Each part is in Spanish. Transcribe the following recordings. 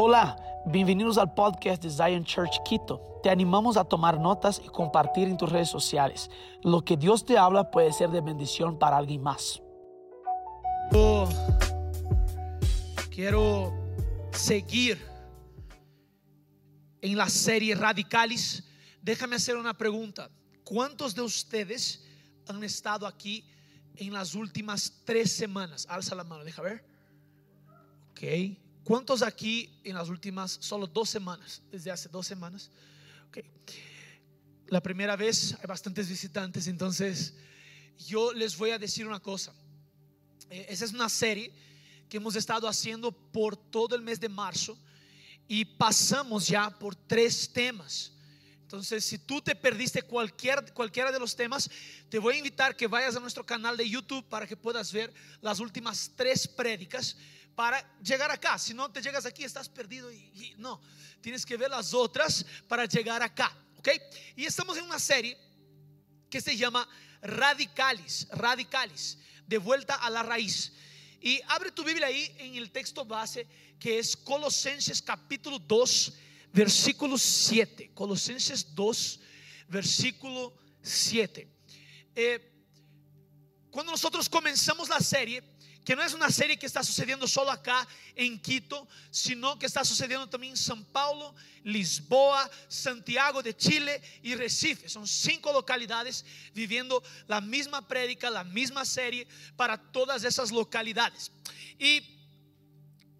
Hola, bienvenidos al podcast de Zion Church Quito. Te animamos a tomar notas y compartir en tus redes sociales. Lo que Dios te habla puede ser de bendición para alguien más. Quiero seguir en la serie Radicalis. Déjame hacer una pregunta. ¿Cuántos de ustedes han estado aquí en las últimas tres semanas? Alza la mano, deja ver. Ok. ¿Cuántos aquí en las últimas solo dos semanas? Desde hace dos semanas. Ok. La primera vez hay bastantes visitantes, entonces yo les voy a decir una cosa. Eh, esa es una serie que hemos estado haciendo por todo el mes de marzo y pasamos ya por tres temas. Entonces, si tú te perdiste cualquier, cualquiera de los temas, te voy a invitar que vayas a nuestro canal de YouTube para que puedas ver las últimas tres prédicas para llegar acá. Si no te llegas aquí, estás perdido y, no, tienes que ver las otras para llegar acá, ¿ok? Y estamos en una serie que se llama Radicalis, Radicalis, de vuelta a la raíz. Y abre tu Biblia ahí en el texto base que es Colosenses capítulo 2, versículo 7. Colosenses 2, versículo 7. Eh, cuando nosotros comenzamos la serie, que no es una serie que está sucediendo solo acá en Quito, sino que está sucediendo también en San Paulo, Lisboa, Santiago de Chile y Recife. Son cinco localidades viviendo la misma prédica, la misma serie para todas esas localidades. Y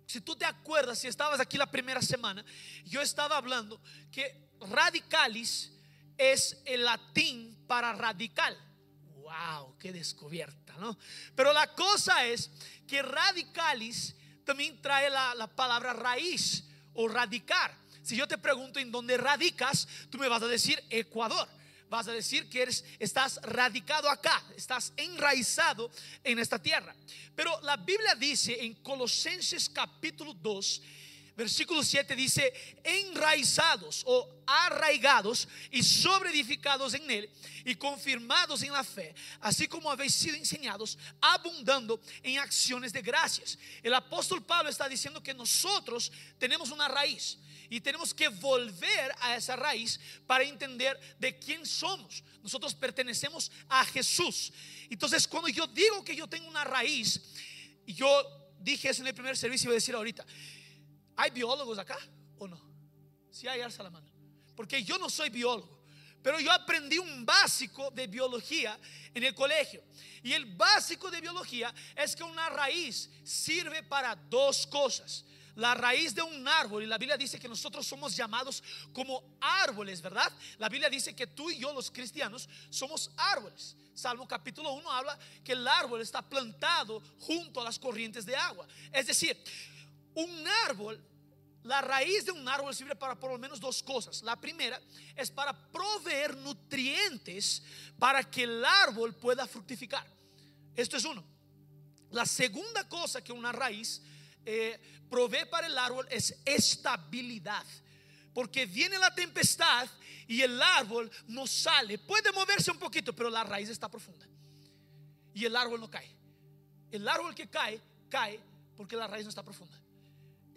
si tú te acuerdas, si estabas aquí la primera semana, yo estaba hablando que radicalis es el latín para radical wow, qué descubierta, Pero la cosa es que radicalis también trae la, palabra raíz o radicar. Si yo te pregunto en dónde radicas, tú me vas a decir Ecuador. Vas a decir que eres, estás radicado acá, estás enraizado en esta tierra. Pero la Biblia dice en Colosenses capítulo 2, Versículo 7 dice, enraizados o arraigados y sobreedificados en él y confirmados en la fe, así como habéis sido enseñados, abundando en acciones de gracias. El apóstol Pablo está diciendo que nosotros tenemos una raíz y tenemos que volver a esa raíz para entender de quién somos. Nosotros pertenecemos a Jesús. Entonces, cuando yo digo que yo tengo una raíz, yo dije eso en el primer servicio y voy a decir ahorita, ¿Hay biólogos acá o no? Si hay, alza la mano. Porque yo no soy biólogo, pero yo aprendí un básico de biología en el colegio. Y el básico de biología es que una raíz sirve para dos cosas. La raíz de un árbol, y la Biblia dice que nosotros somos llamados como árboles, ¿verdad? La Biblia dice que tú y yo, los cristianos, somos árboles. Salmo capítulo 1 habla que el árbol está plantado junto a las corrientes de agua. Es decir, un árbol, la raíz de un árbol sirve para por lo menos dos cosas. La primera es para proveer nutrientes para que el árbol pueda fructificar. Esto es uno. La segunda cosa que una raíz eh, provee para el árbol es estabilidad. Porque viene la tempestad y el árbol no sale. Puede moverse un poquito, pero la raíz está profunda. Y el árbol no cae. El árbol que cae, cae porque la raíz no está profunda.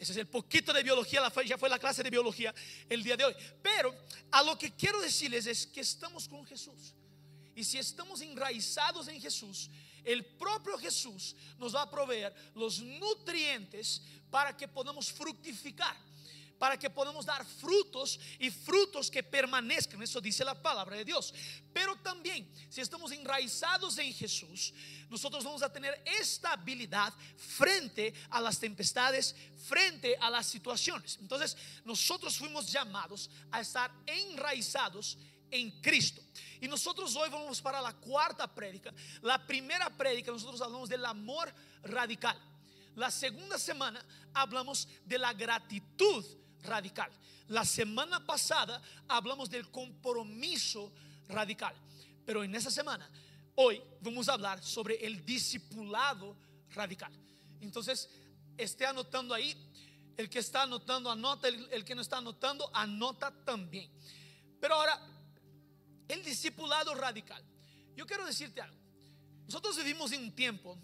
Ese es el poquito de biología, ya fue la clase de biología el día de hoy. Pero a lo que quiero decirles es que estamos con Jesús. Y si estamos enraizados en Jesús, el propio Jesús nos va a proveer los nutrientes para que podamos fructificar para que podamos dar frutos y frutos que permanezcan. Eso dice la palabra de Dios. Pero también, si estamos enraizados en Jesús, nosotros vamos a tener estabilidad frente a las tempestades, frente a las situaciones. Entonces, nosotros fuimos llamados a estar enraizados en Cristo. Y nosotros hoy vamos para la cuarta prédica. La primera prédica nosotros hablamos del amor radical. La segunda semana hablamos de la gratitud radical. La semana pasada hablamos del compromiso radical, pero en esta semana, hoy vamos a hablar sobre el discipulado radical. Entonces, esté anotando ahí. El que está anotando, anota. El, que no está anotando, anota también. Pero ahora, el discipulado radical. Yo quiero decirte algo. Nosotros vivimos en un tiempo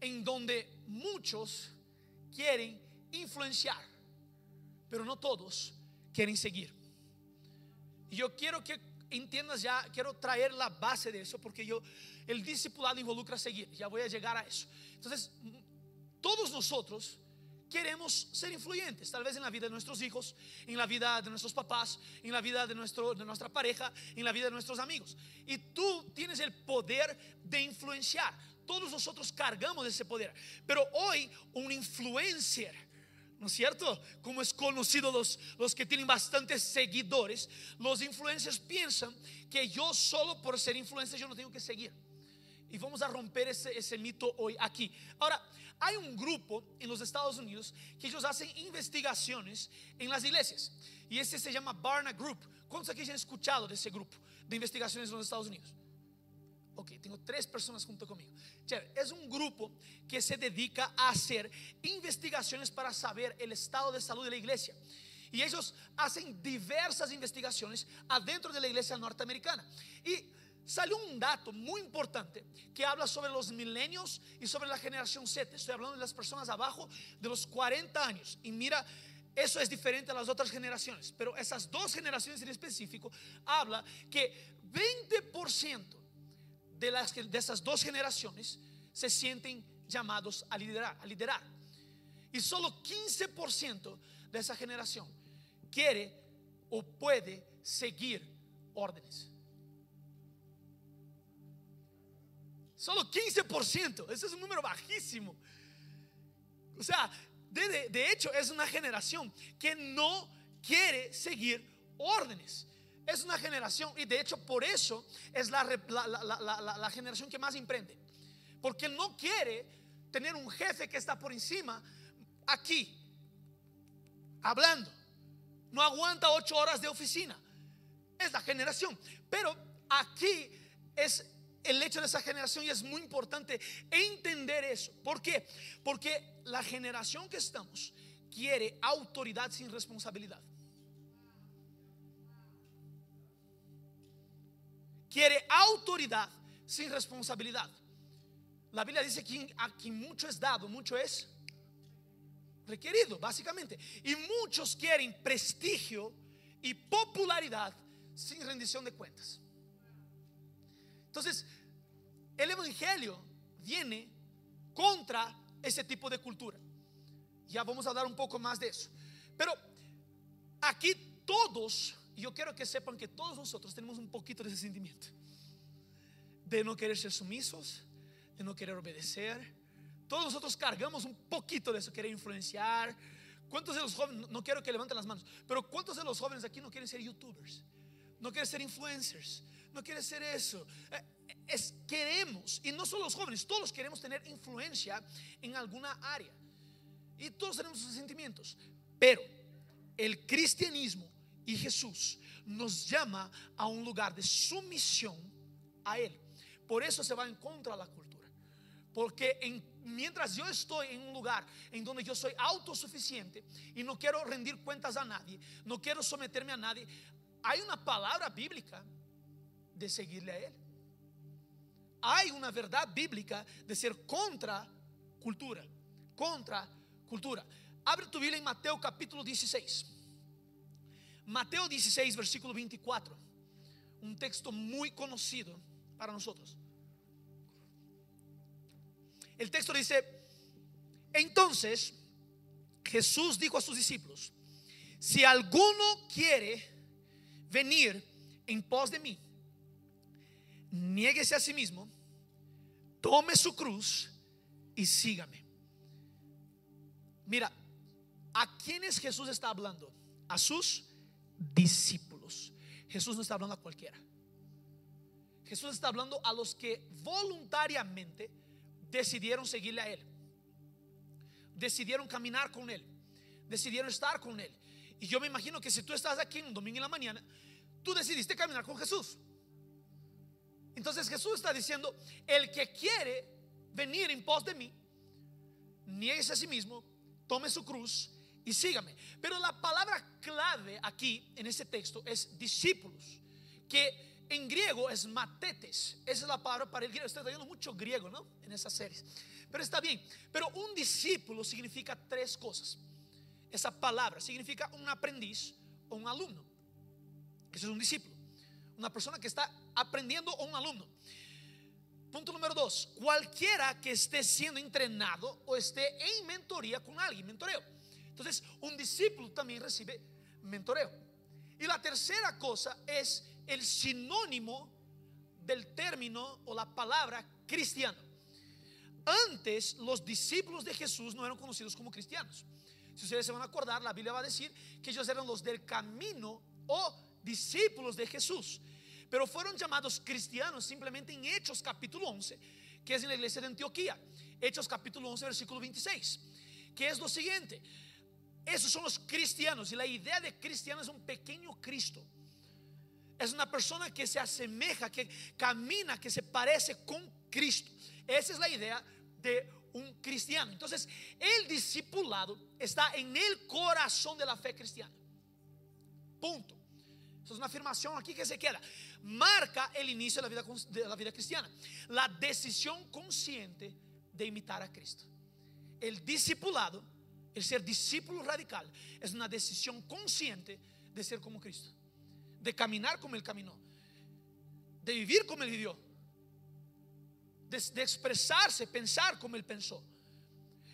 en donde muchos quieren influenciar pero no todos quieren seguir. Y yo quiero que entiendas ya, quiero traer la base de eso, porque yo, el discipulado involucra seguir, ya voy a llegar a eso. Entonces, todos nosotros queremos ser influyentes, tal vez en la vida de nuestros hijos, en la vida de nuestros papás, en la vida de, nuestro, de nuestra pareja, en la vida de nuestros amigos. Y tú tienes el poder de influenciar. Todos nosotros cargamos ese poder. Pero hoy un influencer, ¿no es cierto? Como es conocido los, los que tienen bastantes seguidores, los influencers piensan que yo solo por ser influencer yo no tengo que seguir. Y vamos a romper ese, ese mito hoy aquí. Ahora, hay un grupo en los Estados Unidos que ellos hacen investigaciones en las iglesias. Y ese se llama Barna Group. ¿Cuántos aquí han escuchado de ese grupo de investigaciones en los Estados Unidos? Ok, tengo tres personas junto conmigo. Es un grupo que se dedica a hacer investigaciones para saber el estado de salud de la iglesia. Y ellos hacen diversas investigaciones adentro de la iglesia norteamericana. Y salió un dato muy importante que habla sobre los milenios y sobre la generación Z. Estoy hablando de las personas abajo de los 40 años. Y mira, eso es diferente a las otras generaciones. Pero esas dos generaciones en específico habla que 20% de, las, de esas dos generaciones se sienten llamados a liderar, a liderar. Y solo 15% de esa generación quiere o puede seguir órdenes. Solo 15%, ese es un número bajísimo. O sea, de, de, hecho es una generación que no quiere seguir órdenes. Es una generación, y de hecho por eso es la, generación que más emprende. Porque no quiere tener un jefe que está por encima aquí, hablando. No aguanta ocho horas de oficina. Es la generación. Pero aquí es el hecho de esa generación y es muy importante entender eso. ¿Por qué? Porque la generación que estamos quiere autoridad sin responsabilidad. Quiere autoridad sin responsabilidad. La Biblia dice que aquí mucho es dado, mucho es requerido, básicamente. Y muchos quieren prestigio y popularidad sin rendición de cuentas. Entonces, el Evangelio viene contra ese tipo de cultura. Ya vamos a hablar un poco más de eso. Pero aquí todos y yo quiero que sepan que todos nosotros tenemos un poquito de ese sentimiento. De no querer ser sumisos, de no querer obedecer. Todos nosotros cargamos un poquito de eso, querer influenciar. ¿Cuántos de los jóvenes, no quiero que levanten las manos, pero cuántos de los jóvenes aquí no quieren ser youtubers? No quieren ser influencers, no quieren ser eso. Eh, es, queremos, y no solo los jóvenes, todos queremos tener influencia en alguna área. Y todos tenemos esos sentimientos. Pero el cristianismo y Jesús nos llama a un lugar de sumisión a Él. Por eso se va en contra de la cultura. Porque mientras yo estoy en un lugar en donde yo soy autosuficiente y no quiero rendir cuentas a nadie, no quiero someterme a nadie, hay una palabra bíblica de seguirle a Él. Hay una verdad bíblica de ser contra cultura. Contra cultura. Abre tu Biblia en Mateo capítulo 16. Mateo 16, versículo 24. Un texto muy conocido para nosotros. El texto dice, entonces Jesús dijo a sus discípulos, si alguno quiere venir en pos de mí, niéguese a sí mismo, tome su cruz y sígame. Mira, ¿a quiénes Jesús está hablando? A sus discípulos. Jesús no está hablando a cualquiera. Jesús está hablando a los que voluntariamente decidieron seguirle a Él. Decidieron caminar con Él. Decidieron estar con Él. Y yo me imagino que si tú estás aquí un domingo en la mañana, tú decidiste caminar con Jesús. Entonces Jesús está diciendo, el que quiere venir en pos de mí, niegue a sí mismo, tome su cruz y sígame. Pero la palabra clave aquí en ese texto es discípulos, que en griego es matetes. Esa es la palabra para el griego. Estoy trayendo mucho griego, ¿no? En esas series. Pero está bien. Pero un discípulo significa tres cosas. esa palabra significa un aprendiz o un alumno. Eso es un discípulo. Una persona que está aprendiendo o un alumno. Punto número dos, cualquiera que esté siendo entrenado o esté en mentoría con alguien, mentoreo. Entonces, un discípulo también recibe mentoreo. Y la tercera cosa es el sinónimo del término o la palabra cristiano. Antes los discípulos de Jesús no eran conocidos como cristianos. Si ustedes se van a acordar, la Biblia va a decir que ellos eran los del camino o discípulos de Jesús. Pero fueron llamados cristianos simplemente en Hechos capítulo 11, que es en la iglesia de Antioquía. Hechos capítulo 11, versículo 26, que es lo siguiente. Esos son los cristianos y la idea de cristiano es un pequeño Cristo. Es una persona que se asemeja, que camina, que se parece con Cristo. Esa es la idea de un cristiano. Entonces, el discipulado está en el corazón de la fe cristiana. Punto. Esa es una afirmación aquí que se queda. Marca el inicio de la vida, de la vida cristiana. La decisión consciente de imitar a Cristo. El discipulado, el ser discípulo radical, es una decisión consciente de ser como Cristo. De caminar como Él caminó. De vivir como Él vivió de, expresarse, pensar como él pensó.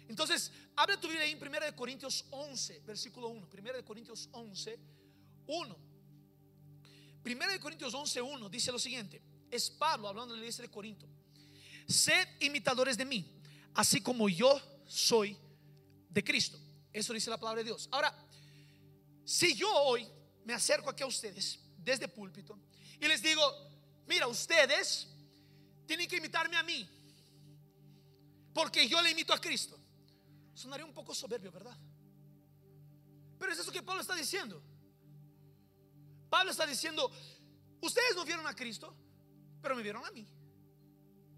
Entonces, abre tu Biblia ahí en 1 Corintios 11, versículo 1. 1 Corintios 11, 1. 1 Corintios 11, 1 dice lo siguiente. Es Pablo hablando de la iglesia de Corinto. Sed imitadores de mí, así como yo soy de Cristo. Eso dice la palabra de Dios. Ahora, si yo hoy me acerco aquí a ustedes desde púlpito y les digo, mira, ustedes tienen que imitarme a mí. Porque yo le imito a Cristo. Sonaría un poco soberbio, ¿verdad? Pero es eso que Pablo está diciendo. Pablo está diciendo, ustedes no vieron a Cristo, pero me vieron a mí.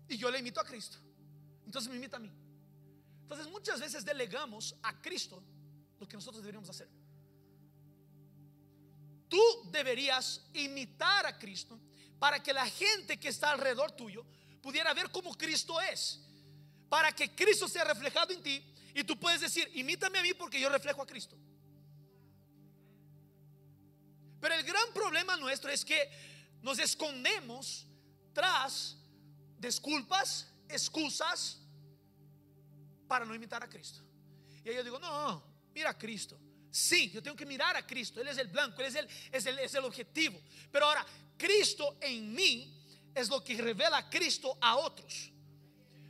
Y yo le imito a Cristo. Entonces me imita a mí. Entonces muchas veces delegamos a Cristo lo que nosotros deberíamos hacer. Tú deberías imitar a Cristo para que la gente que está alrededor tuyo pudiera ver cómo Cristo es. Para que Cristo sea reflejado en ti y tú puedes decir, imítame a mí porque yo reflejo a Cristo. Pero el gran problema nuestro es que nos escondemos tras disculpas, excusas para no imitar a Cristo. Y yo digo, no, mira a Cristo. Sí, yo tengo que mirar a Cristo. Él es el blanco, Él es el, es el, es el objetivo. Pero ahora, Cristo en mí es lo que revela a Cristo a otros.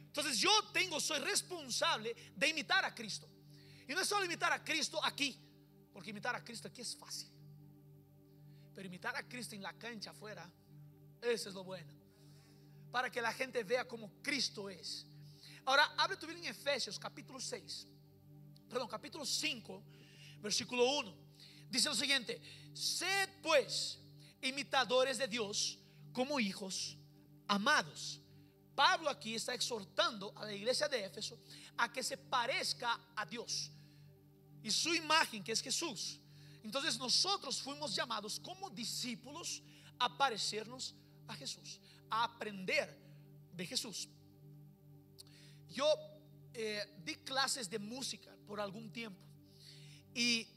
Entonces yo tengo, soy responsable de imitar a Cristo. Y no es solo imitar a Cristo aquí, porque imitar a Cristo aquí es fácil. Pero imitar a Cristo en la cancha afuera, eso es lo bueno. Para que la gente vea como Cristo es. Ahora, abre tu Biblia en Efesios capítulo 6, perdón, capítulo 5, versículo 1. Dice lo siguiente, sed pues imitadores de Dios como hijos amados. Pablo aquí está exhortando a la iglesia de Éfeso a que se parezca a Dios y su imagen, que es Jesús. Entonces nosotros fuimos llamados como discípulos a parecernos a Jesús, a aprender de Jesús. Yo eh, di clases de música por algún tiempo y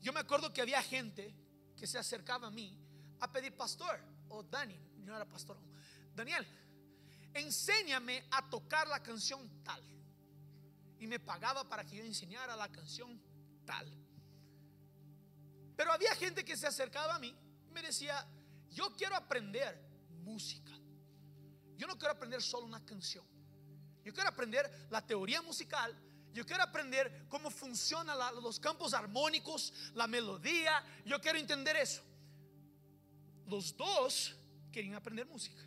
yo me acuerdo que había gente que se acercaba a mí a pedir pastor o Dani, no era pastor. Daniel, enséñame a tocar la canción tal. Y me pagaba para que yo enseñara la canción tal. Pero había gente que se acercaba a mí y me decía, yo quiero aprender música. Yo no quiero aprender solo una canción. Yo quiero aprender la teoría musical. Yo quiero aprender cómo funcionan los campos armónicos, la melodía. Yo quiero entender eso. Los dos querían aprender música.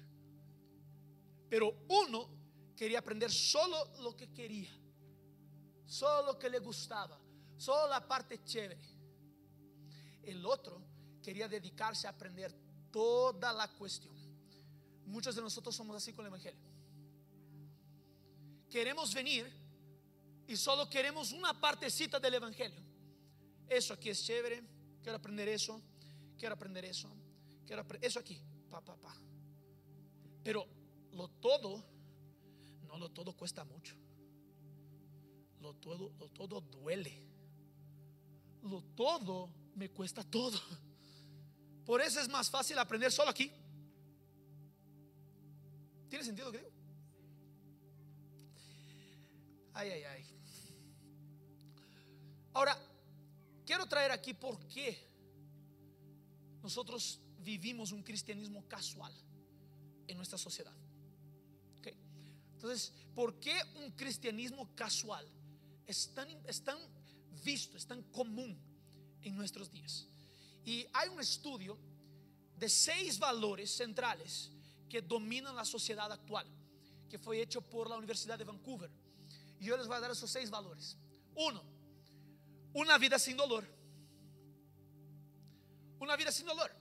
Pero uno quería aprender solo lo que quería, solo lo que le gustaba, solo la parte chévere. El otro quería dedicarse a aprender toda la cuestión. Muchos de nosotros somos así con el Evangelio. Queremos venir y solo queremos una partecita del Evangelio. Eso aquí es chévere, quiero aprender eso, quiero aprender eso, quiero aprender eso aquí pa, Pero lo todo, no lo todo cuesta mucho. Lo todo, lo todo duele. lo todo me cuesta todo. Por eso es más fácil aprender solo aquí. ¿Tiene sentido que digo? Ay, ay, ay. Ahora, quiero traer aquí por qué nosotros vivimos un cristianismo casual en nuestra sociedad. Okay. Entonces, ¿por qué un cristianismo casual es tan, es tan visto, es tan común en nuestros días? Y hay un estudio de seis valores centrales que dominan la sociedad actual, que fue hecho por la Universidad de Vancouver. Yo les voy a dar esos seis valores. Uno, una vida sin dolor. Una vida sin dolor.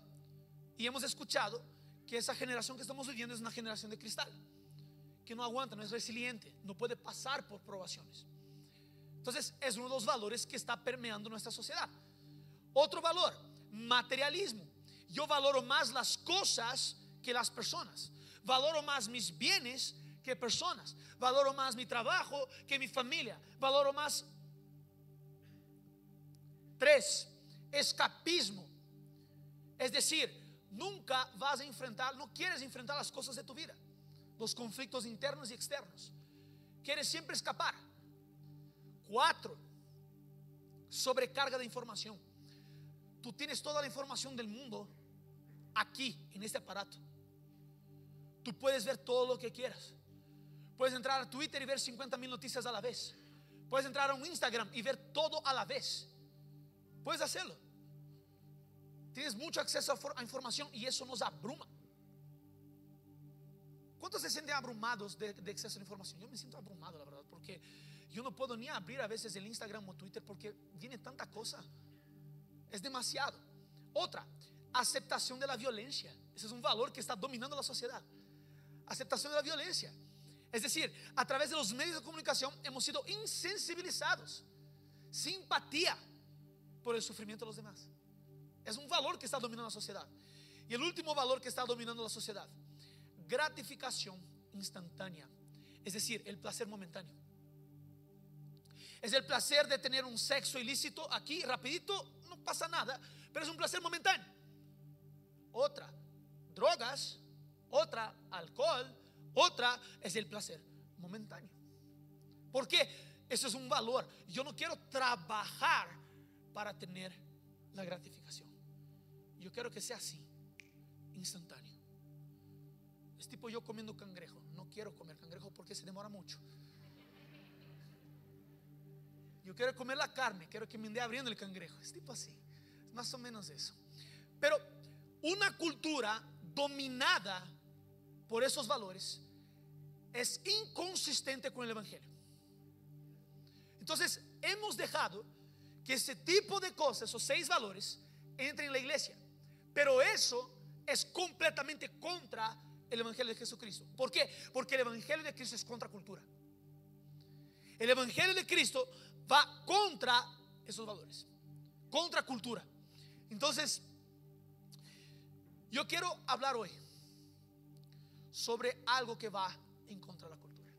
Y hemos escuchado que esa generación que estamos viviendo es una generación de cristal, que no aguanta, no es resiliente, no puede pasar por probaciones. Entonces es uno de los valores que está permeando nuestra sociedad. Otro valor, materialismo. Yo valoro más las cosas que las personas. Valoro más mis bienes que personas. Valoro más mi trabajo que mi familia. Valoro más... Tres, escapismo. Es decir, nunca vas a enfrentar, no quieres enfrentar las cosas de tu vida, los conflictos internos y externos. Quieres siempre escapar. Cuatro, sobrecarga de información. Tú tienes toda la información del mundo aquí, en este aparato. Tú puedes ver todo lo que quieras. Puedes entrar a Twitter y ver 50 mil noticias a la vez. Puedes entrar a un Instagram y ver todo a la vez. Puedes hacerlo. Tienes mucho acceso a, información y eso nos abruma. ¿Cuántos se sienten abrumados de, de, exceso de información? Yo me siento abrumado, la verdad, porque yo no puedo ni abrir a veces el Instagram o Twitter porque viene tanta cosa. Es demasiado. Otra, aceptación de la violencia. Ese es un valor que está dominando la sociedad. Aceptación de la violencia. Es decir, a través de los medios de comunicación hemos sido insensibilizados. Simpatía por el sufrimiento de los demás. Es un valor que está dominando la sociedad. Y el último valor que está dominando la sociedad, gratificación instantánea. Es decir, el placer momentáneo. Es el placer de tener un sexo ilícito aquí, rapidito, no pasa nada, pero es un placer momentáneo. Otra, drogas. Otra, alcohol. Otra es el placer momentáneo. ¿Por qué? Eso es un valor. Yo no quiero trabajar para tener la gratificación. Yo quiero que sea así, instantáneo. Es tipo yo comiendo cangrejo. No quiero comer cangrejo porque se demora mucho. Yo quiero comer la carne, quiero que me ande abriendo el cangrejo. Es tipo así, es más o menos eso. Pero una cultura dominada por esos valores es inconsistente con el Evangelio. Entonces, hemos dejado que ese tipo de cosas, esos seis valores, entren en la iglesia. Pero eso es completamente contra el Evangelio de Jesucristo. ¿Por qué? Porque el Evangelio de Cristo es contra cultura. El Evangelio de Cristo va contra esos valores, contra cultura. Entonces, yo quiero hablar hoy sobre algo que va en contra de la cultura.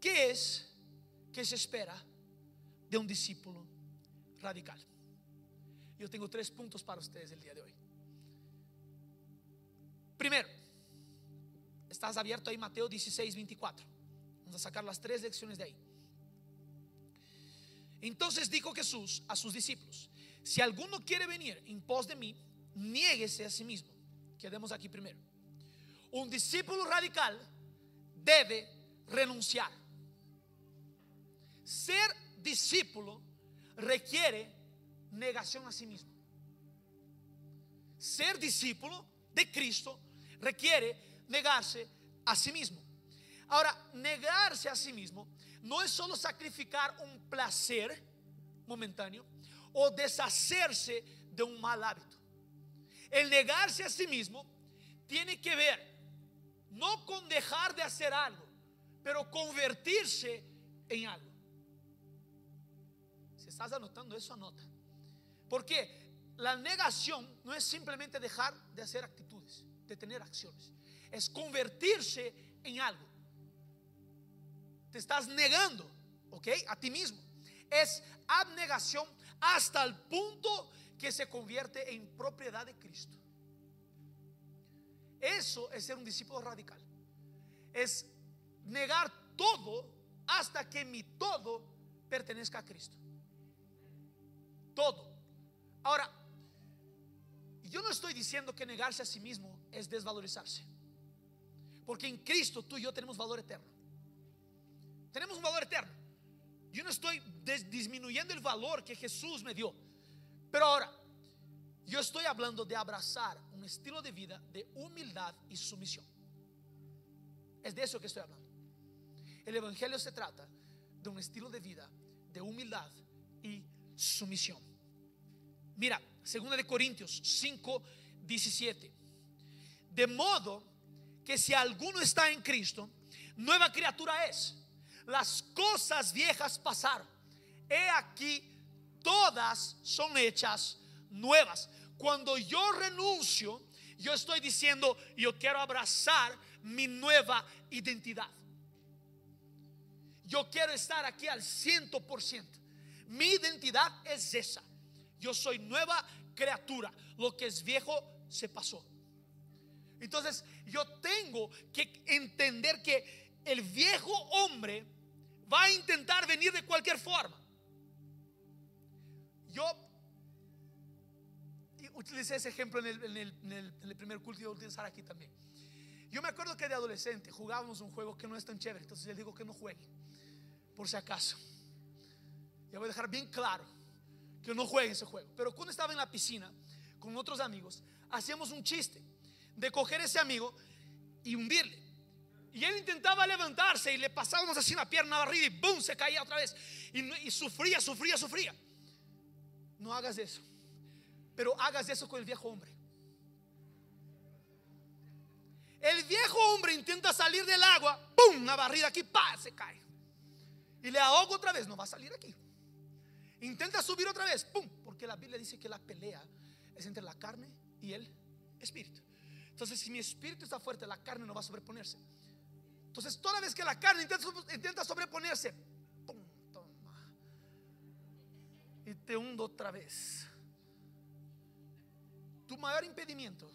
¿Qué es que se espera de un discípulo radical? Yo tengo tres puntos para ustedes el día de hoy. Primero, estás abierto ahí Mateo 16, 24. Vamos a sacar las tres lecciones de ahí. Entonces dijo Jesús a sus discípulos, si alguno quiere venir en pos de mí, niéguese a sí mismo. Quedemos aquí primero. Un discípulo radical debe renunciar. Ser discípulo requiere negación a sí mismo. Ser discípulo de Cristo requiere negarse a sí mismo. Ahora, negarse a sí mismo no es solo sacrificar un placer momentáneo o deshacerse de un mal hábito. El negarse a sí mismo tiene que ver no con dejar de hacer algo, pero convertirse en algo. Si estás anotando eso, anota. Porque la negación no es simplemente dejar de hacer actitudes, de tener acciones. Es convertirse en algo. Te estás negando, ¿ok? A ti mismo. es abnegación hasta el punto que se convierte en propiedad de Cristo. Eso es ser un discípulo radical. Es negar todo hasta que mi todo pertenezca a Cristo. Todo. Ahora, yo no estoy diciendo que negarse a sí mismo es desvalorizarse. Porque en Cristo tú y yo tenemos valor eterno. Tenemos un valor eterno. Yo no estoy disminuyendo el valor que Jesús me dio. Pero ahora, yo estoy hablando de abrazar estilo de vida de humildad y sumisión. Es de eso que estoy hablando. El Evangelio se trata de un estilo de vida de humildad y sumisión. Mira, 2 de Corintios 5, 17. De modo que si alguno está en Cristo, nueva criatura es. Las cosas viejas pasaron. He aquí, todas son hechas nuevas. Cuando yo renuncio, yo estoy diciendo, yo quiero abrazar mi nueva identidad. Yo quiero estar aquí al ciento por ciento. Mi identidad es esa. Yo soy nueva criatura. Lo que es viejo se pasó. Entonces yo tengo que entender que el viejo hombre va a intentar venir de cualquier forma. Yo utilicé ese ejemplo en el, primer culto y voy a utilizar aquí también. Yo me acuerdo que de adolescente jugábamos un juego que no es tan chévere, entonces le digo que no juegue, por si acaso. Ya voy a dejar bien claro que no juegue ese juego. Pero cuando estaba en la piscina con otros amigos, hacíamos un chiste de coger ese amigo y hundirle. Y él intentaba levantarse y le pasábamos así una pierna arriba y ¡boom! se caía otra vez. Y sufría, sufría, sufría. No hagas eso. Pero hagas eso con el viejo hombre. El viejo hombre intenta salir del agua, ¡pum! Una barrida aquí, ¡pa! Se cae. Y le ahogo otra vez, no va a salir aquí. Intenta subir otra vez, ¡pum! Porque la Biblia dice que la pelea es entre la carne y el espíritu. Entonces, si mi espíritu está fuerte, la carne no va a sobreponerse. Entonces, toda vez que la carne intenta, intenta sobreponerse, ¡pum! Toma. Y te hundo otra vez. Tu mayor impedimento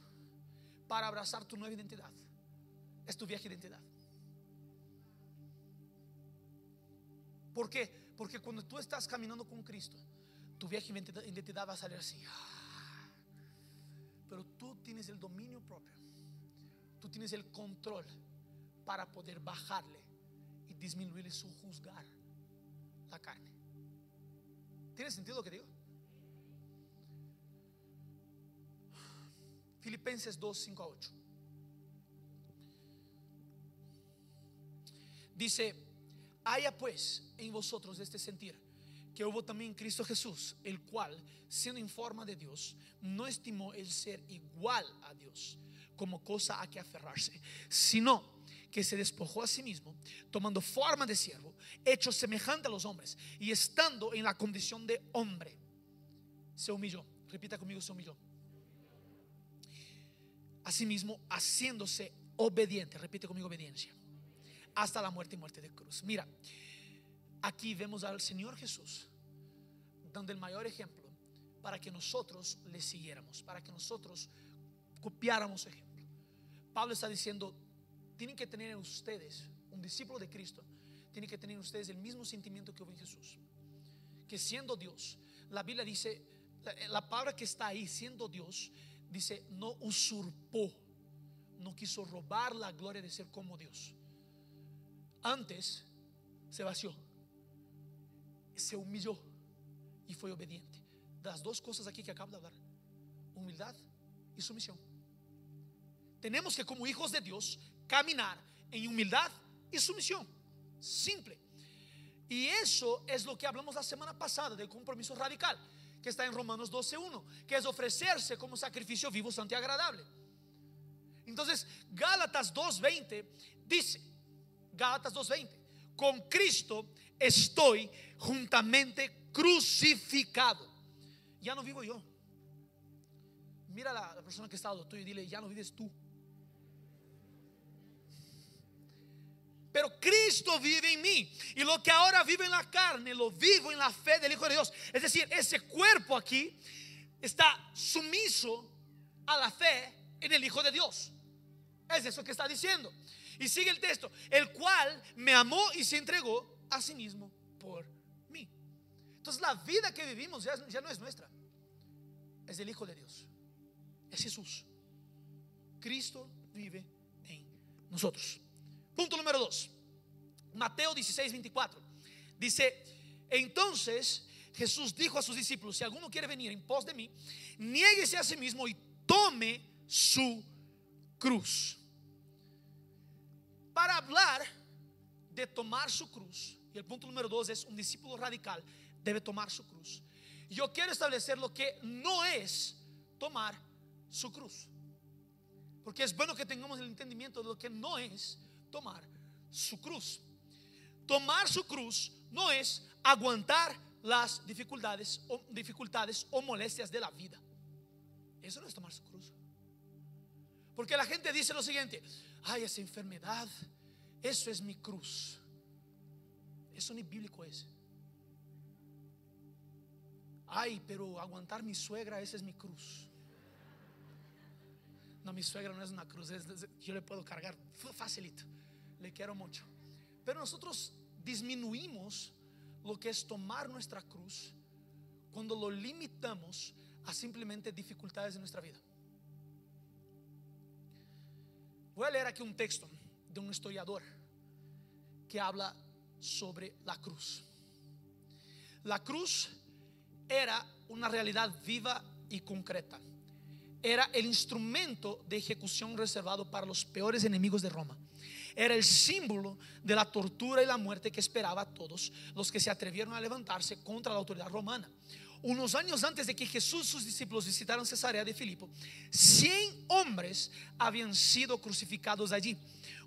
para abrazar tu nueva identidad es tu vieja identidad. ¿Por qué? Porque cuando tú estás caminando con Cristo, tu vieja identidad va a salir así. Pero tú tienes el dominio propio. Tú tienes el control para poder bajarle y disminuirle su juzgar la carne. ¿Tiene sentido lo que digo? Filipenses 2, 5 a 8. Dice, haya pues en vosotros este sentir que hubo también Cristo Jesús, el cual, siendo en forma de Dios, no estimó el ser igual a Dios como cosa a que aferrarse, sino que se despojó a sí mismo, tomando forma de siervo, hecho semejante a los hombres, y estando en la condición de hombre, se humilló. Repita conmigo, se humilló Asimismo, haciéndose obediente, repite conmigo obediencia, hasta la muerte y muerte de cruz. Mira, aquí vemos al Señor Jesús dando el mayor ejemplo para que nosotros le siguiéramos, para que nosotros copiáramos su ejemplo. Pablo está diciendo, tienen que tener en ustedes, un discípulo de Cristo, tiene que tener en ustedes el mismo sentimiento que hubo en Jesús. Que siendo Dios, la Biblia dice, la palabra que está ahí, siendo Dios, dice, no usurpó, no quiso robar la gloria de ser como Dios. Antes se vació, se humilló y fue obediente. Las dos cosas aquí que acabo de hablar, humildad y sumisión. Tenemos que como hijos de Dios caminar en humildad y sumisión. Simple. Y eso es lo que hablamos la semana pasada del compromiso radical que está en Romanos 12.1, que es ofrecerse como sacrificio vivo, santo y agradable. Entonces, Gálatas 2.20 dice, Gálatas 2.20, con Cristo estoy juntamente crucificado. Ya no vivo yo. Mira la, la persona que está al lado y dile, ya no vives tú. Cristo vive en mí. Y lo que ahora vive en la carne, lo vivo en la fe del Hijo de Dios. Es decir, ese cuerpo aquí está sumiso a la fe en el Hijo de Dios. Es eso que está diciendo. Y sigue el texto, el cual me amó y se entregó a sí mismo por mí. Entonces la vida que vivimos ya, ya no es nuestra, es del Hijo de Dios. Es Jesús. Cristo vive en nosotros. Punto número dos. Mateo 16, 24. Dice, entonces Jesús dijo a sus discípulos, si alguno quiere venir en pos de mí, niéguese a sí mismo y tome su cruz. Para hablar de tomar su cruz, y el punto número dos es un discípulo radical debe tomar su cruz. Yo quiero establecer lo que no es tomar su cruz. Porque es bueno que tengamos el entendimiento de lo que no es tomar su cruz. Tomar su cruz no es aguantar las dificultades o, dificultades o molestias de la vida. Eso no es tomar su cruz. Porque la gente dice lo siguiente, ay, esa enfermedad, eso es mi cruz. Eso ni bíblico es. Ay, pero aguantar mi suegra, esa es mi cruz. No, mi suegra no es una cruz, yo le puedo cargar facilito. Le quiero mucho. Pero nosotros disminuimos lo que es tomar nuestra cruz cuando lo limitamos a simplemente dificultades de nuestra vida. Voy a leer aquí un texto de un historiador que habla sobre la cruz. La cruz era una realidad viva y concreta. Era el instrumento de ejecución reservado para los peores enemigos de Roma. Era el símbolo de la tortura y la muerte que esperaba a todos los que se atrevieron a levantarse contra la autoridad romana. Unos años antes de que Jesús y sus discípulos visitaran Cesarea de Filipo, 100 hombres habían sido crucificados allí.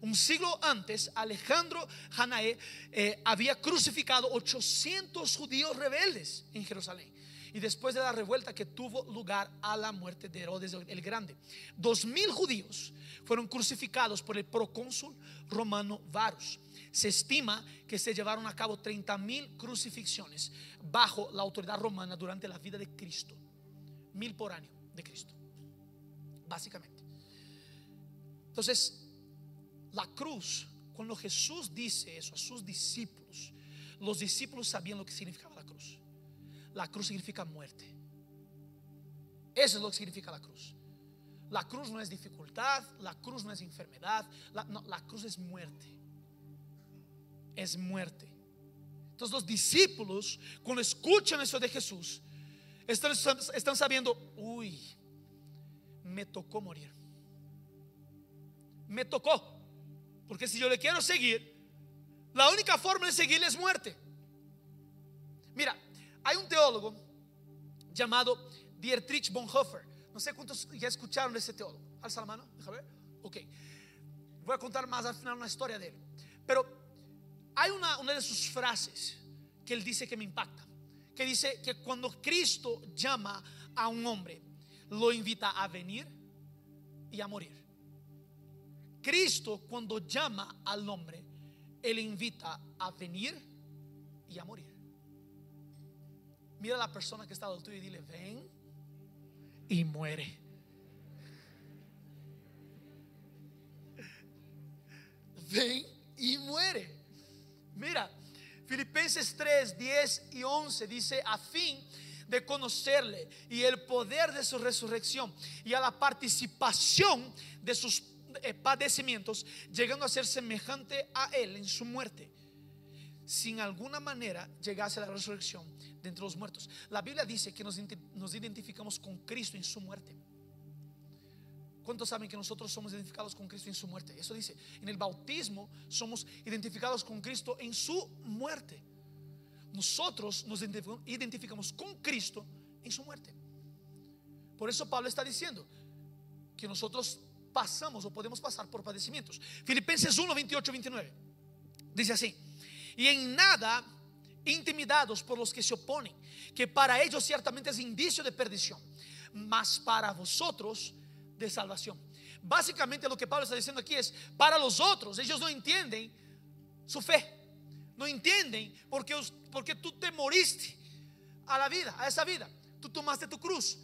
Un siglo antes, Alejandro Hanae eh, había crucificado 800 judíos rebeldes en Jerusalén y después de la revuelta que tuvo lugar a la muerte de Herodes el Grande. Dos mil judíos fueron crucificados por el procónsul romano Varus. Se estima que se llevaron a cabo 30 mil crucifixiones bajo la autoridad romana durante la vida de Cristo. Mil por año de Cristo, básicamente. Entonces, la cruz, cuando Jesús dice eso a sus discípulos, los discípulos sabían lo que significaba la cruz. Significa muerte. Eso es lo que significa la cruz. La cruz no es dificultad, la cruz no es enfermedad, la, la cruz es muerte. Es muerte. Entonces los discípulos, cuando escuchan eso de Jesús, están, están sabiendo, uy, me tocó morir. Me tocó. Porque si yo le quiero seguir, la única forma de seguirle es muerte. Mira, hay un teólogo llamado Dietrich Bonhoeffer. No sé cuántos ya escucharon de ese teólogo. Alza la mano, déjame ver. Ok. Voy a contar más al final una historia de él. Pero hay una, una de sus frases que él dice que me impacta. Que dice que cuando Cristo llama a un hombre, lo invita a venir y a morir. Cristo cuando llama al hombre, él invita a venir y a morir. Mira a la persona que está al y dile, ven y muere. Ven y muere. Mira, Filipenses 3, 10 y 11 dice, a fin de conocerle y el poder de su resurrección y a la participación de sus eh, padecimientos, llegando a ser semejante a él en su muerte sin alguna manera llegase a la resurrección de entre los muertos. La Biblia dice que nos, nos identificamos con Cristo en su muerte. ¿Cuántos saben que nosotros somos identificados con Cristo en su muerte? Eso dice, en el bautismo somos identificados con Cristo en su muerte. Nosotros nos identificamos con Cristo en su muerte. Por eso Pablo está diciendo que nosotros pasamos o podemos pasar por padecimientos. Filipenses 1, 28, 29. Dice así y en nada intimidados por los que se oponen, que para ellos ciertamente es indicio de perdición, mas para vosotros de salvación. Básicamente lo que Pablo está diciendo aquí es, para los otros, ellos no entienden su fe. No entienden porque, porque tú te moriste a la vida, a esa vida. Tú tomaste tu cruz.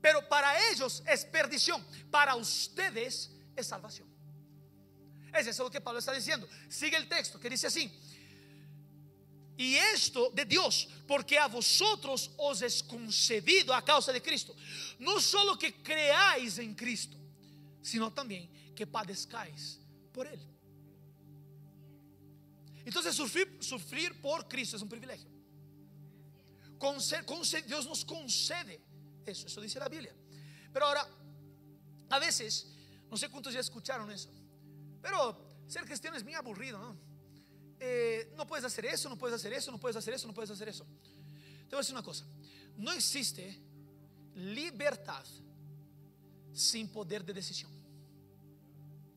Pero para ellos es perdición. Para ustedes es salvación. Es lo que Pablo está diciendo. Sigue el texto que dice así. Y esto de Dios, porque a vosotros os es concedido a causa de Cristo. No solo que creáis en Cristo, sino también que padezcáis por Él. Entonces sufrir, sufrir por Cristo es un privilegio. Dios nos concede eso, eso dice la Biblia. Pero ahora, a veces, no sé cuántos ya escucharon eso, pero ser cristiano es muy aburrido, ¿no? Eh, no puedes hacer eso, no puedes hacer eso, no puedes hacer eso, no puedes hacer eso. Te voy a decir una cosa, no existe libertad sin poder de decisión.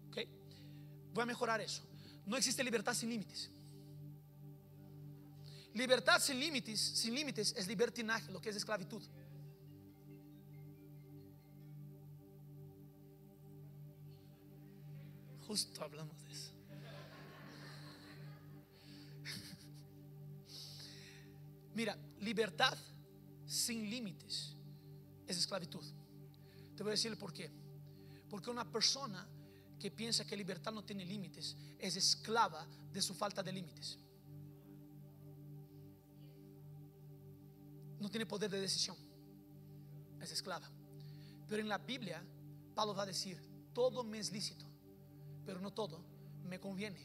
¿Ok? Voy a mejorar eso. No existe libertad sin límites. Libertad sin límites, sin límites es libertinaje, lo que es esclavitud. Justo hablamos Mira, libertad sin límites es esclavitud. Te voy a decir por qué. Porque una persona que piensa que libertad no tiene límites es esclava de su falta de límites. No tiene poder de decisión. Es esclava. Pero en la Biblia, Pablo va a decir, todo me es lícito, pero no todo me conviene.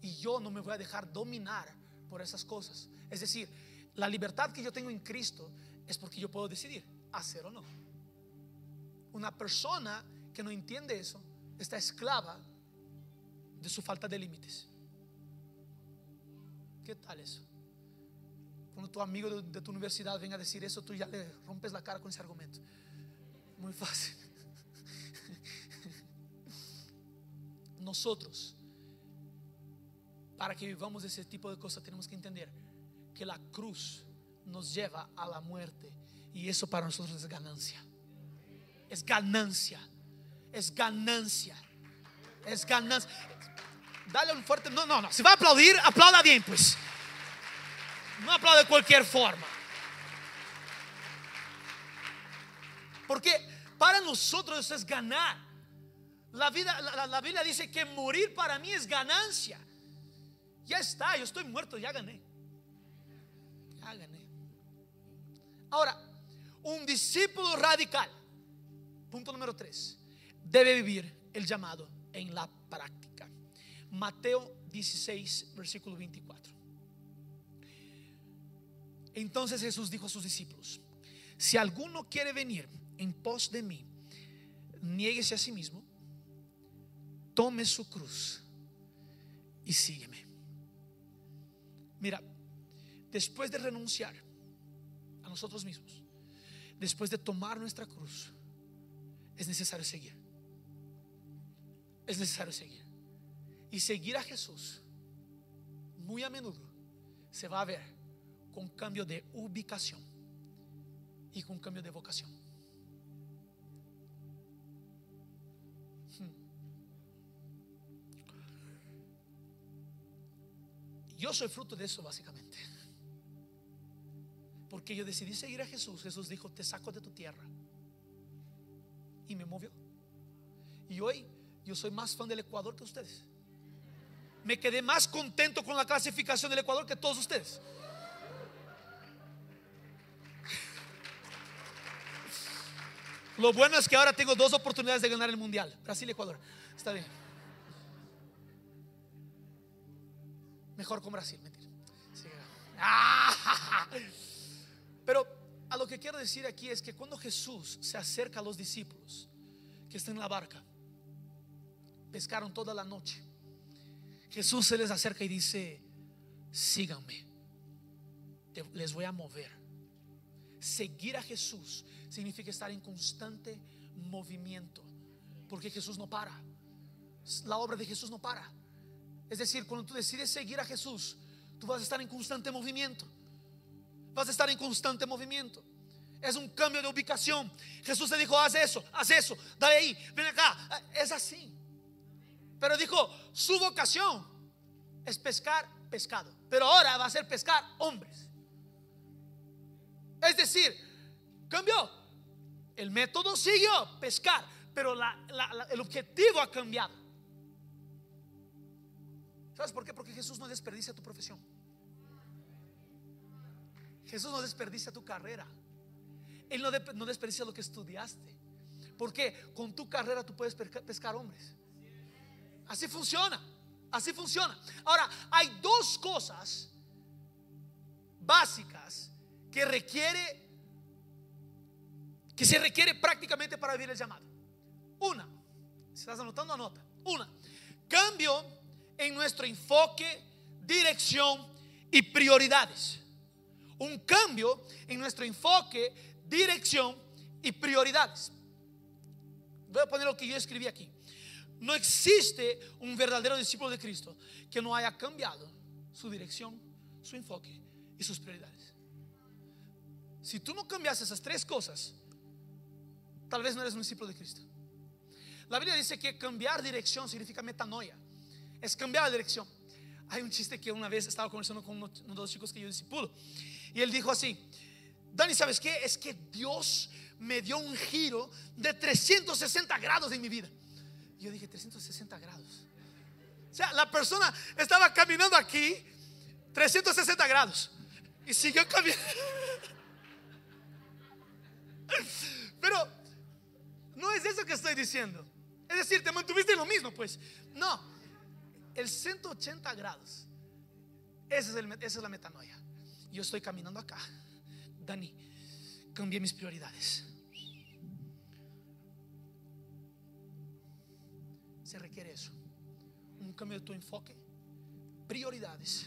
Y yo no me voy a dejar dominar por esas cosas. Es decir, la libertad que yo tengo en Cristo es porque yo puedo decidir hacer o no. Una persona que no entiende eso está esclava de su falta de límites. ¿Qué tal eso? Cuando tu amigo de, tu universidad venga a decir eso, tú ya le rompes la cara con ese argumento. Muy fácil. Nosotros, para que vivamos ese tipo de cosas, tenemos que entender que la cruz nos lleva a la muerte y eso para nosotros es ganancia. Es ganancia. Es ganancia. Es ganancia. Dale un fuerte. No, no, no. Si va a aplaudir, aplauda bien, pues. No aplaude de cualquier forma. Porque para nosotros eso es ganar. La, vida, la, la Biblia dice que morir para mí es ganancia. Ya está, yo estoy muerto, ya gané. Ahora, un discípulo radical, punto número 3, debe vivir el llamado en la práctica. Mateo 16, versículo 24. Entonces Jesús dijo a sus discípulos, si alguno quiere venir en pos de mí, niéguese a sí mismo, tome su cruz y sígueme. Mira, después de renunciar a nosotros mismos, después de tomar nuestra cruz, es necesario seguir. Es necesario seguir. Y seguir a Jesús, muy a menudo, se va a ver con cambio de ubicación y con cambio de vocación. Hmm. Yo soy fruto de eso básicamente. Porque yo decidí seguir a Jesús. Jesús dijo, te saco de tu tierra. Y me movió. Y hoy yo soy más fan del Ecuador que ustedes. Me quedé más contento con la clasificación del Ecuador que todos ustedes. Lo bueno es que ahora tengo dos oportunidades de ganar el mundial: Brasil y Ecuador. Está bien. Mejor con Brasil, mentira. Ah, pero a lo que quiero decir aquí es que cuando Jesús se acerca a los discípulos que están en la barca, pescaron toda la noche. Jesús se les acerca y dice, síganme, les voy a mover. Seguir a Jesús significa estar en constante movimiento, porque Jesús no para. La obra de Jesús no para. Es decir, cuando tú decides seguir a Jesús, tú vas a estar en constante movimiento vas a estar en constante movimiento. Es un cambio de ubicación. Jesús te dijo, haz eso, haz eso, dale ahí, ven acá. Es así. Pero dijo, su vocación es pescar pescado, pero ahora va a ser pescar hombres. Es decir, cambió. El método siguió, pescar, pero el objetivo ha cambiado. ¿Sabes por qué? Porque Jesús no desperdicia tu profesión. Jesús no desperdicia tu carrera. Él no, desperdicia lo que estudiaste. Porque con tu carrera tú puedes pescar hombres. Así funciona. Así funciona. Ahora, hay dos cosas básicas que requiere que se requiere prácticamente para vivir el llamado. Una, si estás anotando, anota. Una, cambio en nuestro enfoque, dirección y prioridades. Un cambio en nuestro enfoque, dirección y prioridades. Voy a poner lo que yo escribí aquí. No existe un verdadero discípulo de Cristo que no haya cambiado su dirección, su enfoque y sus prioridades. Si tú no cambias esas tres cosas, tal vez no eres un discípulo de Cristo. La Biblia dice que cambiar dirección significa metanoia. Es cambiar de dirección. Hay un chiste que una vez estaba conversando con uno de los chicos que yo discipulo. Y él dijo así, Dani, ¿sabes qué? Es que Dios me dio un giro de 360 grados en mi vida. Yo dije, 360 grados. O sea, la persona estaba caminando aquí 360 grados y siguió caminando. Pero no es eso que estoy diciendo. Es decir, te mantuviste lo mismo, pues. No, el 180 grados. Es, esa es la metanoia. Yo estoy caminando acá. Dani, cambié mis prioridades. se requiere eso. Un cambio de tu enfoque, prioridades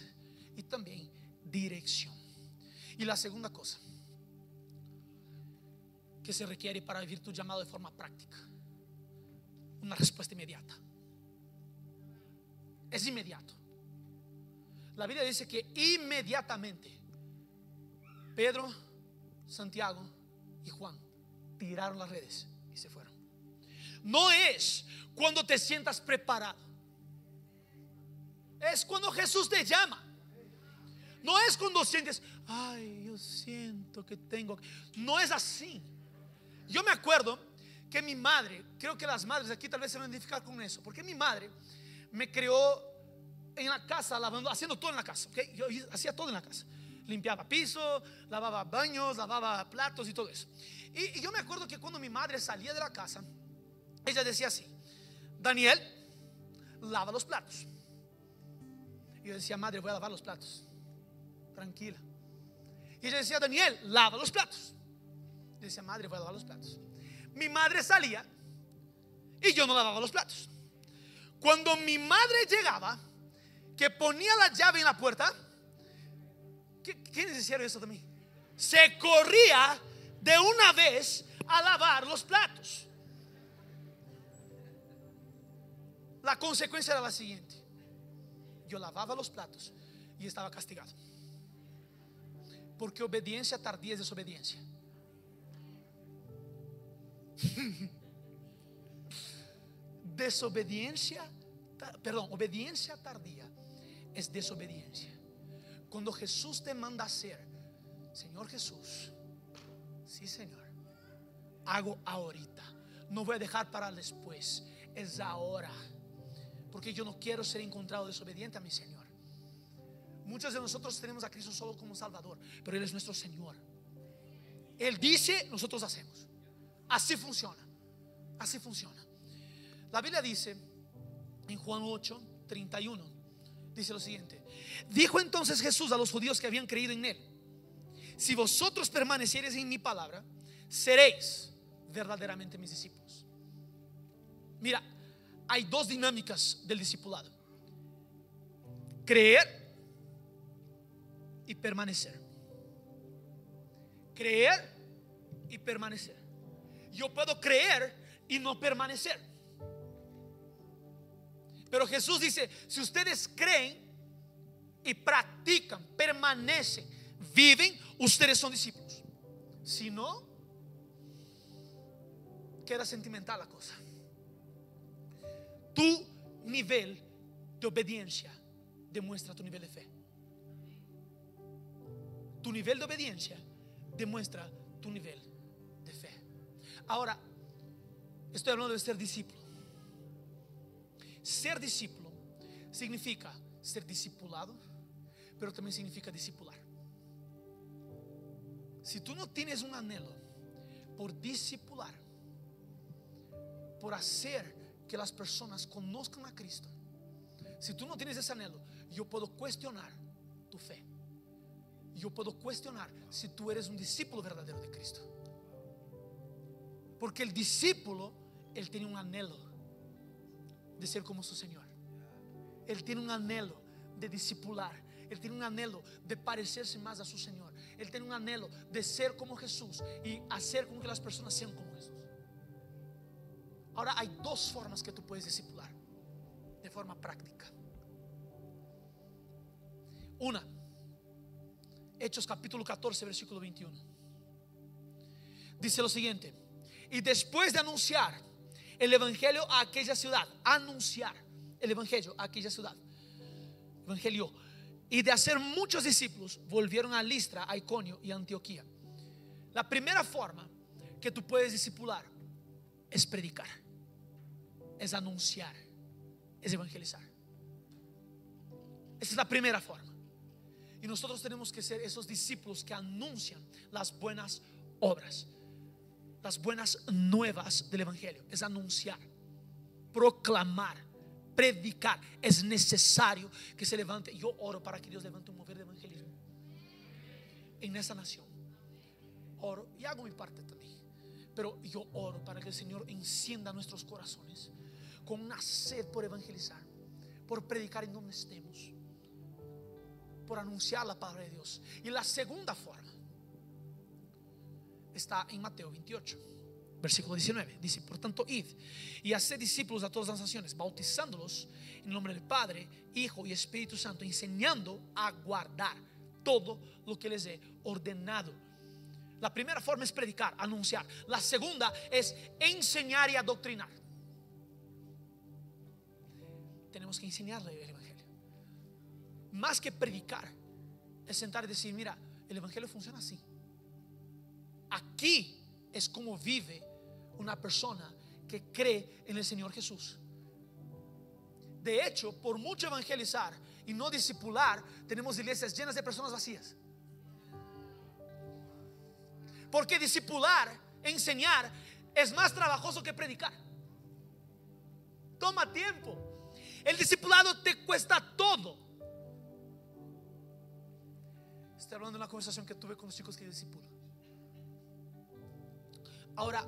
y también dirección. Y la segunda cosa que se requiere para vivir tu llamado de forma práctica, una respuesta inmediata. Es inmediato. La Biblia dice que inmediatamente Pedro, Santiago y Juan tiraron las redes y se fueron. No es cuando te sientas preparado. Es cuando Jesús te llama. No es cuando sientes, ay, yo siento que tengo. No es así. Yo me acuerdo que mi madre, creo que las madres aquí tal vez se van a identificar con eso, porque mi madre me creó en la casa, lavando, haciendo todo en la casa. Yo hacía todo en la casa. Limpiaba piso, lavaba baños, lavaba platos y todo eso. y yo me acuerdo que cuando mi madre salía de la casa, ella decía así, Daniel, lava los platos. Y yo decía, madre, voy a lavar los platos. Tranquila. Y ella decía, Daniel, lava los platos. Yo decía, madre, voy a lavar los platos. Mi madre salía y yo no lavaba los platos. Cuando mi madre llegaba, que ponía la llave en la puerta, ¿qué, qué necesario eso de mí? Se corría de una vez a lavar los platos. La consecuencia era la siguiente. Yo lavaba los platos y estaba castigado. Porque obediencia tardía es desobediencia. desobediencia, perdón, obediencia tardía es desobediencia. Cuando Jesús te manda hacer, Señor Jesús, sí Señor, hago ahorita. No voy a dejar para después, es ahora porque yo no quiero ser encontrado desobediente a mi Señor. Muchos de nosotros tenemos a Cristo solo como Salvador, pero Él es nuestro Señor. Él dice, nosotros hacemos. Así funciona. Así funciona. La Biblia dice en Juan 8, 31, dice lo siguiente. Dijo entonces Jesús a los judíos que habían creído en Él, si vosotros permaneciereis en mi palabra, seréis verdaderamente mis discípulos. Mira, hay dos dinámicas del discipulado. Creer y permanecer. Creer y permanecer. Yo puedo creer y no permanecer. Pero Jesús dice, si ustedes creen y practican, permanecen, viven, ustedes son discípulos. Si no, queda sentimental la cosa tu nivel de obediencia demuestra tu nivel de fe. Tu nivel de obediencia demuestra tu nivel de fe. Ahora, estoy hablando de ser discípulo. Ser discípulo significa ser discipulado, pero también significa discipular. Si tú no tienes un anhelo por discipular, por hacer que las personas conozcan a Cristo, si tú no tienes ese anhelo, yo puedo cuestionar tu fe. Yo puedo cuestionar si tú eres un discípulo verdadero de Cristo. Porque el discípulo, él tiene un anhelo de ser como su Señor. Él tiene un anhelo de discipular. Él tiene un anhelo de parecerse más a su Señor. Él tiene un anhelo de ser como Jesús y hacer con que las personas sean como Jesús. Ahora hay dos formas que tú puedes discipular de forma práctica. Una, Hechos capítulo 14, versículo 21. Dice lo siguiente, y después de anunciar el Evangelio a aquella ciudad, anunciar el Evangelio a aquella ciudad, Evangelio, y de hacer muchos discípulos, volvieron a Listra, a Iconio y a Antioquía. La primera forma que tú puedes discipular es predicar, es anunciar, es evangelizar. Esa es la primera forma. Y nosotros tenemos que ser esos discípulos que anuncian las buenas obras, las buenas nuevas del Evangelio. Es anunciar, proclamar, predicar. Es necesario que se levante. Yo oro para que Dios levante un mover de evangelismo en esa nación. Oro y hago mi parte también. Pero yo oro para que el Señor encienda nuestros corazones con una sed por evangelizar, por predicar en donde estemos por anunciar la palabra de Dios. Y la segunda forma está en Mateo 28, versículo 19. Dice, por tanto, id y haced discípulos a todas las naciones, bautizándolos en nombre del Padre, Hijo y Espíritu Santo, enseñando a guardar todo lo que les he ordenado. La primera forma es predicar, anunciar. La segunda es enseñar y adoctrinar. Tenemos que enseñarle el Evangelio más que predicar, es sentar y decir, mira, el Evangelio funciona así. Aquí es como vive una persona que cree en el Señor Jesús. De hecho, por mucho evangelizar y no discipular, tenemos iglesias llenas de personas vacías. Porque discipular, enseñar, es más trabajoso que predicar. Toma tiempo. El discipulado te cuesta todo. Estoy hablando de una conversación que tuve con los chicos que discipulan. Ahora,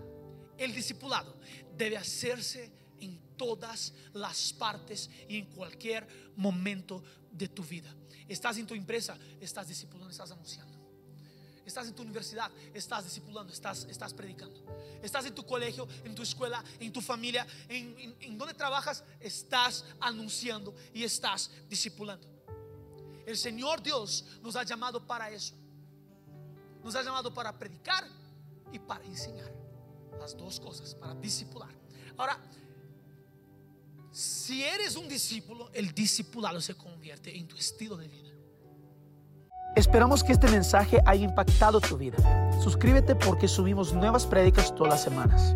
el discipulado debe hacerse en todas las partes y en cualquier momento de tu vida. Estás en tu empresa, estás discipulando, estás anunciando. Estás en tu universidad, estás discipulando, estás, estás predicando. Estás en tu colegio, en tu escuela, en tu familia, en, en donde trabajas, estás anunciando y estás discipulando. El Señor Dios nos ha llamado para eso. Nos ha llamado para predicar y para enseñar. Las dos cosas, para discipular. Ahora, si eres un discípulo, el discipulado se convierte en tu estilo de vida. Esperamos que este mensaje haya impactado tu vida. Suscríbete porque subimos nuevas prédicas todas las semanas.